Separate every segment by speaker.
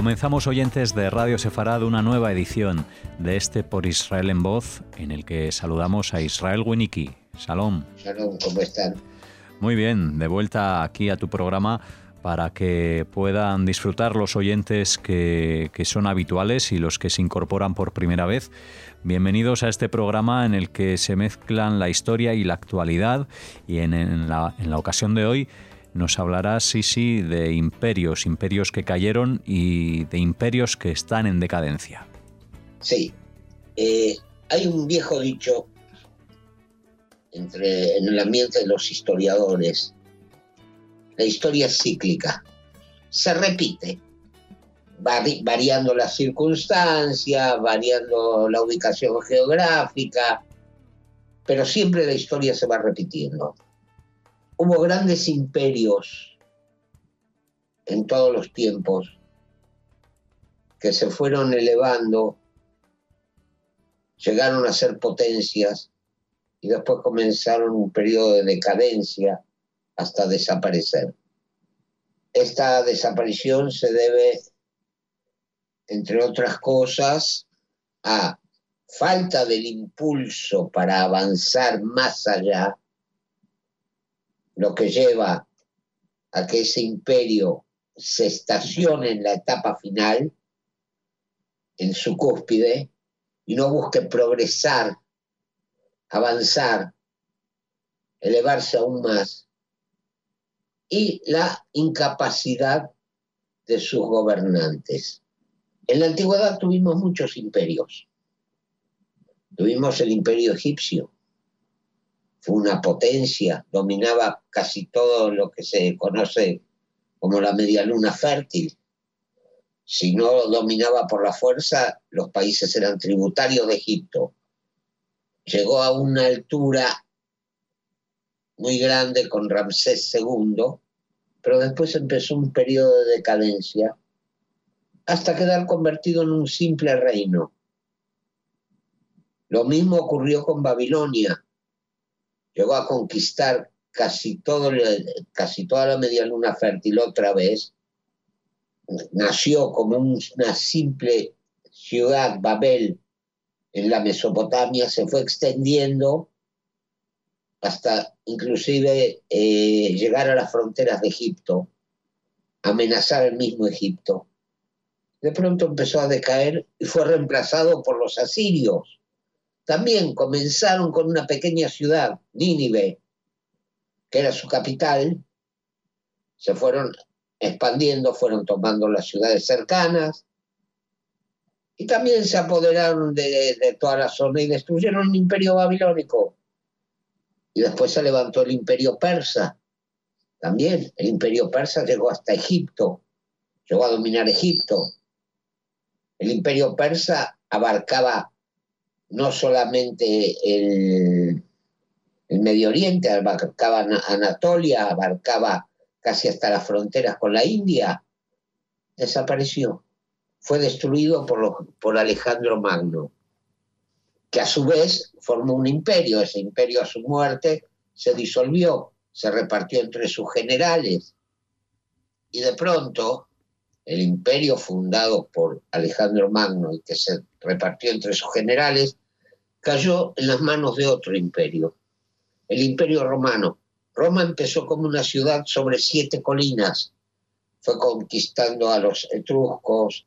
Speaker 1: Comenzamos oyentes de Radio Sefarad una nueva edición de este Por Israel en Voz, en el que saludamos a Israel Winiki. Shalom.
Speaker 2: Shalom, ¿cómo están?
Speaker 1: Muy bien, de vuelta aquí a tu programa para que puedan disfrutar los oyentes que, son habituales y los que se incorporan por primera vez. Bienvenidos a este programa en el que se mezclan la historia y la actualidad y en, la, ocasión de hoy nos hablará Sisi de imperios, imperios que cayeron y de imperios que están en decadencia.
Speaker 2: Sí, eh, hay un viejo dicho entre, en el ambiente de los historiadores la historia es cíclica, se repite, variando las circunstancias, variando la ubicación geográfica, pero siempre la historia se va repitiendo. Hubo grandes imperios en todos los tiempos que se fueron elevando, llegaron a ser potencias y después comenzaron un periodo de decadencia hasta desaparecer. Esta desaparición se debe, entre otras cosas, a falta del impulso para avanzar más allá, lo que lleva a que ese imperio se estacione en la etapa final, en su cúspide, y no busque progresar, avanzar, elevarse aún más, y la incapacidad de sus gobernantes. En la antigüedad tuvimos muchos imperios. Tuvimos el imperio egipcio, fue una potencia, dominaba casi todo lo que se conoce como la media luna fértil. Si no dominaba por la fuerza, los países eran tributarios de Egipto. Llegó a una altura muy grande con Ramsés II, pero después empezó un periodo de decadencia hasta quedar convertido en un simple reino. Lo mismo ocurrió con Babilonia. Llegó a conquistar casi, todo, casi toda la media luna fértil otra vez. Nació como una simple ciudad, Babel, en la Mesopotamia, se fue extendiendo hasta inclusive eh, llegar a las fronteras de Egipto, amenazar el mismo Egipto. De pronto empezó a decaer y fue reemplazado por los asirios. También comenzaron con una pequeña ciudad, Nínive, que era su capital, se fueron expandiendo, fueron tomando las ciudades cercanas y también se apoderaron de, de toda la zona y destruyeron el imperio babilónico y después se levantó el imperio persa. También el imperio persa llegó hasta Egipto, llegó a dominar Egipto. El imperio persa abarcaba no solamente el, Medio Oriente, abarcaba Anatolia, abarcaba casi hasta las fronteras con la India, desapareció. Fue destruido por, por Alejandro Magno que a su vez formó un imperio. Ese imperio a su muerte se disolvió, se repartió entre sus generales. Y de pronto, el imperio fundado por Alejandro Magno y que se repartió entre sus generales, cayó en las manos de otro imperio, el imperio romano. Roma empezó como una ciudad sobre siete colinas, fue conquistando a los etruscos,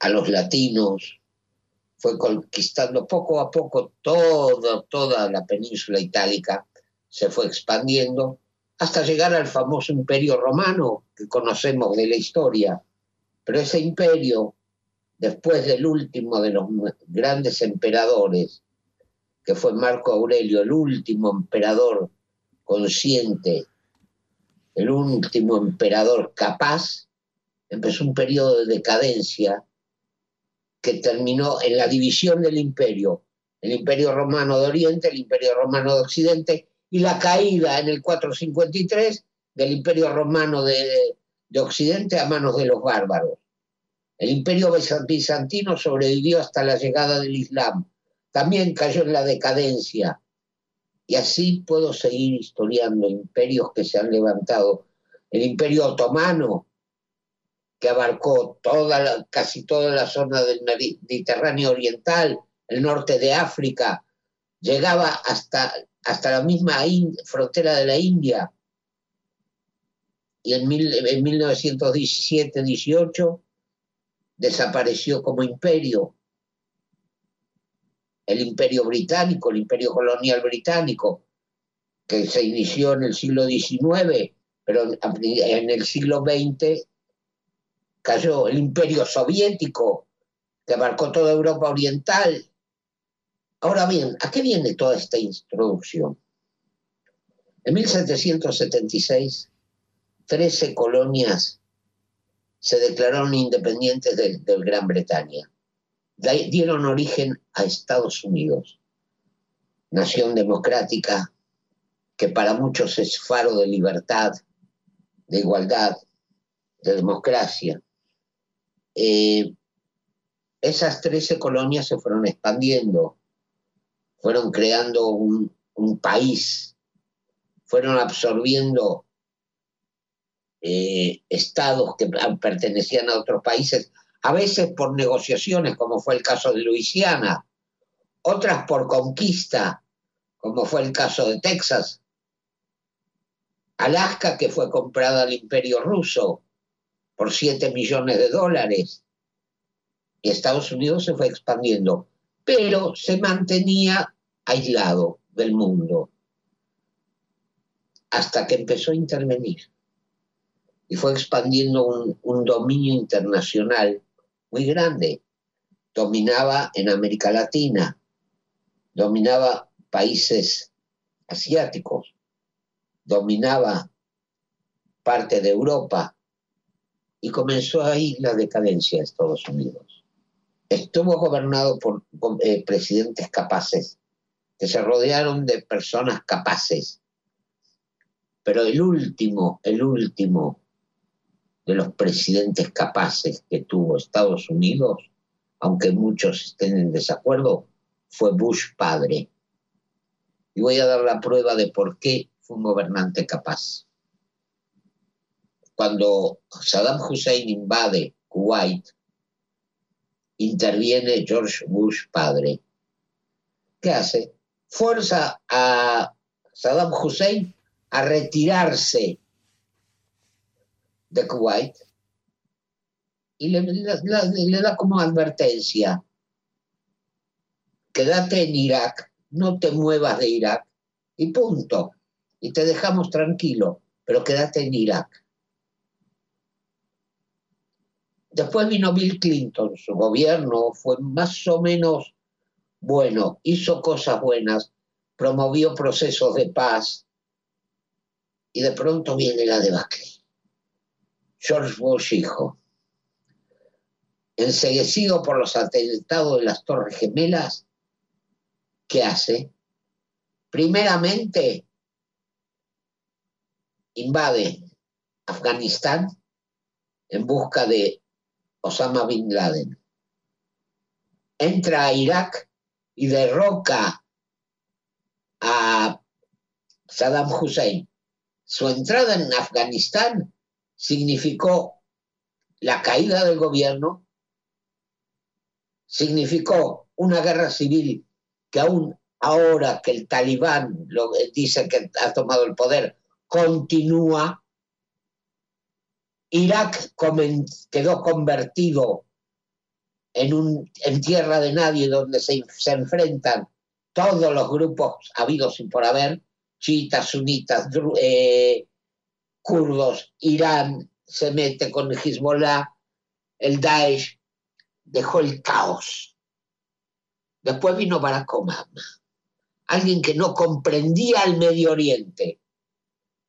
Speaker 2: a los latinos, fue conquistando poco a poco toda la península itálica, se fue expandiendo hasta llegar al famoso imperio romano que conocemos de la historia. Pero ese imperio, después del último de los grandes emperadores, que fue Marco Aurelio, el último emperador consciente, el último emperador capaz, empezó un periodo de decadencia que terminó en la división del imperio, el imperio romano de Oriente, el imperio romano de Occidente, y la caída en el 453 del imperio romano de, Occidente a manos de los bárbaros. El imperio bizantino sobrevivió hasta la llegada del Islam. También cayó en la decadencia. Y así puedo seguir historiando imperios que se han levantado. El imperio otomano, que abarcó toda casi toda la zona del Mediterráneo Oriental, el norte de África, llegaba hasta, hasta la misma frontera de la India. Y en, en 1917-18 desapareció como imperio. El imperio británico, el imperio colonial británico, que se inició en el siglo XIX, pero en el siglo XX cayó el imperio soviético, que abarcó toda Europa Oriental. Ahora bien, ¿a qué viene toda esta introducción? En 1776, 13 colonias se declararon independientes de, Gran Bretaña. Dieron origen a Estados Unidos, nación democrática que para muchos es faro de libertad, de igualdad, de democracia. Eh, esas 13 colonias se fueron expandiendo, fueron creando un país, fueron absorbiendo eh, estados que pertenecían a otros países, a veces por negociaciones, como fue el caso de Luisiana, otras por conquista, como fue el caso de Texas, Alaska, que fue comprada al imperio ruso por 7 millones de dólares, y Estados Unidos se fue expandiendo, pero se mantenía aislado del mundo hasta que empezó a intervenir y fue expandiendo un, dominio internacional muy grande. Dominaba en América Latina, dominaba países asiáticos, dominaba parte de Europa y comenzó ahí la decadencia de Estados Unidos. Estuvo gobernado por eh, presidentes capaces, que se rodearon de personas capaces, pero el último, el último de los presidentes capaces que tuvo Estados Unidos, aunque muchos estén en desacuerdo, fue Bush padre. Y voy a dar la prueba de por qué fue un gobernante capaz. Cuando Saddam Hussein invade Kuwait, interviene George Bush padre. ¿Qué hace? Fuerza a Saddam Hussein a retirarse de Kuwait y le, da como advertencia, quédate en Irak, no te muevas de Irak y punto. Y te dejamos tranquilo, pero quédate en Irak. Después vino Bill Clinton, su gobierno fue más o menos bueno, hizo cosas buenas, promovió procesos de paz y de pronto viene la debacle. George Bush hijo. Enseguecido por los atentados de las Torres Gemelas, ¿qué hace? Primeramente, invade Afganistán en busca de Osama Bin Laden. Entra a Irak y derroca a Saddam Hussein. Su entrada en Afganistán significó la caída del gobierno, significó una guerra civil que aún ahora que el talibán lo, dice que ha tomado el poder, continúa. Irak quedó convertido en, un, en tierra de nadie donde se, se enfrentan todos los grupos habidos y por haber, chiitas, sunitas, eh, kurdos, Irán se mete con Hezbollah, el Daesh, dejó el caos. Después vino Barack Obama, alguien que no comprendía el Medio Oriente.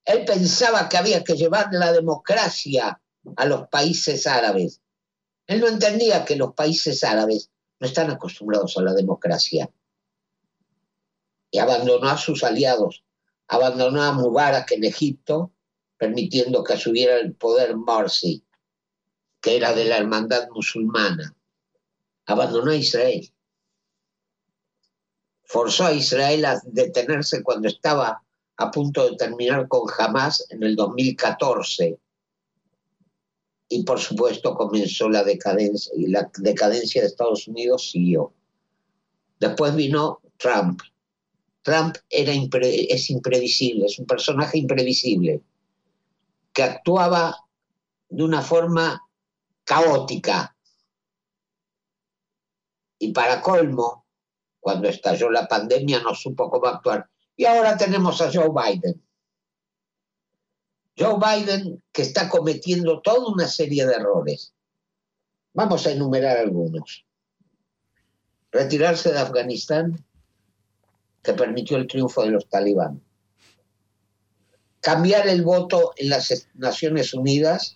Speaker 2: Él pensaba que había que llevar la democracia a los países árabes. Él no entendía que los países árabes no están acostumbrados a la democracia. Y abandonó a sus aliados, abandonó a Mubarak en Egipto permitiendo que asumiera el poder Morsi, que era de la hermandad musulmana. Abandonó a Israel. Forzó a Israel a detenerse cuando estaba a punto de terminar con Hamas en el 2014. y por supuesto comenzó la decadencia, y la decadencia de Estados Unidos siguió. Después vino Trump. Trump era es imprevisible, es un personaje imprevisible, que actuaba de una forma caótica. Y para colmo, cuando estalló la pandemia no supo cómo actuar. Y ahora tenemos a Joe Biden. Joe Biden que está cometiendo toda una serie de errores. Vamos a enumerar algunos. Retirarse de Afganistán, que permitió el triunfo de los talibán. Cambiar el voto en las Naciones Unidas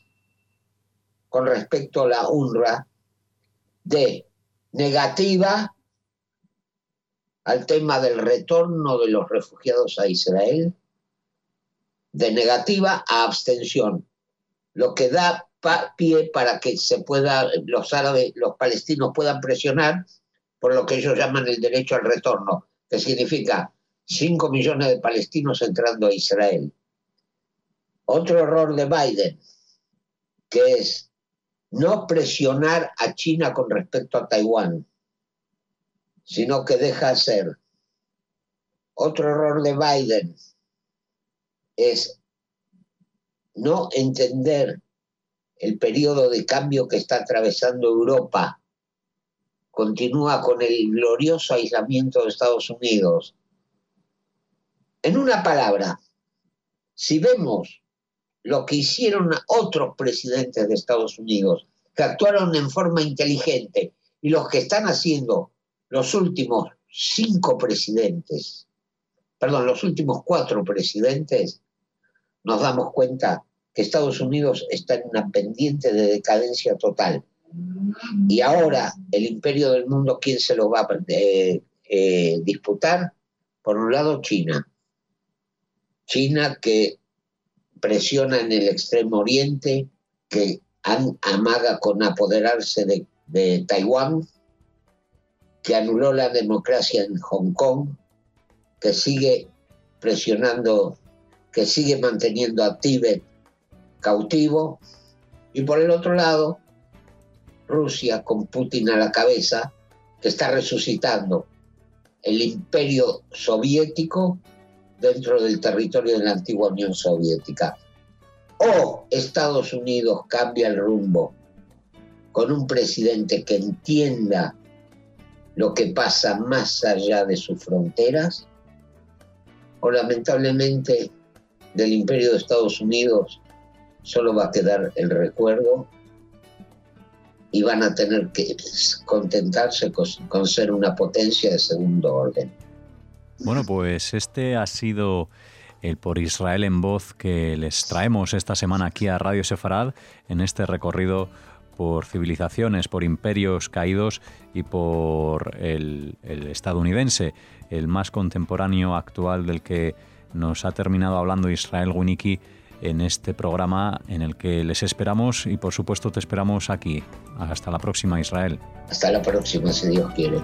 Speaker 2: con respecto a la UNRWA de negativa al tema del retorno de los refugiados a Israel de negativa a abstención, lo que da pie para que se pueda, los árabes, los palestinos puedan presionar por lo que ellos llaman el derecho al retorno, que significa 5 millones de palestinos entrando a Israel. Otro error de Biden, que es no presionar a China con respecto a Taiwán, sino que deja hacer. Otro error de Biden, es no entender el periodo de cambio que está atravesando Europa. Continúa con el glorioso aislamiento de Estados Unidos. En una palabra, si vemos lo que hicieron otros presidentes de Estados Unidos, que actuaron en forma inteligente, y los que están haciendo los últimos cinco presidentes, perdón, los últimos cuatro presidentes, nos damos cuenta que Estados Unidos está en una pendiente de decadencia total. Y ahora el imperio del mundo, ¿quién se lo va a eh, eh, disputar? Por un lado, China. China que presiona en el extremo oriente, que amaga con apoderarse de, de Taiwán, que anuló la democracia en Hong Kong, que sigue presionando que sigue manteniendo a Tíbet cautivo, y por el otro lado, Rusia con Putin a la cabeza, que está resucitando el imperio soviético dentro del territorio de la antigua Unión Soviética. O Estados Unidos cambia el rumbo con un presidente que entienda lo que pasa más allá de sus fronteras, o lamentablemente del imperio de Estados Unidos solo va a quedar el recuerdo y van a tener que contentarse con, ser una potencia de segundo orden.
Speaker 1: Bueno, pues este ha sido el por Israel en voz que les traemos esta semana aquí a Radio Sefarad en este recorrido por civilizaciones, por imperios caídos y por el, el estadounidense, el más contemporáneo actual del que nos ha terminado hablando Israel Winiki en este programa en el que les esperamos y por supuesto te esperamos aquí. Hasta la próxima Israel.
Speaker 2: Hasta la próxima si Dios quiere.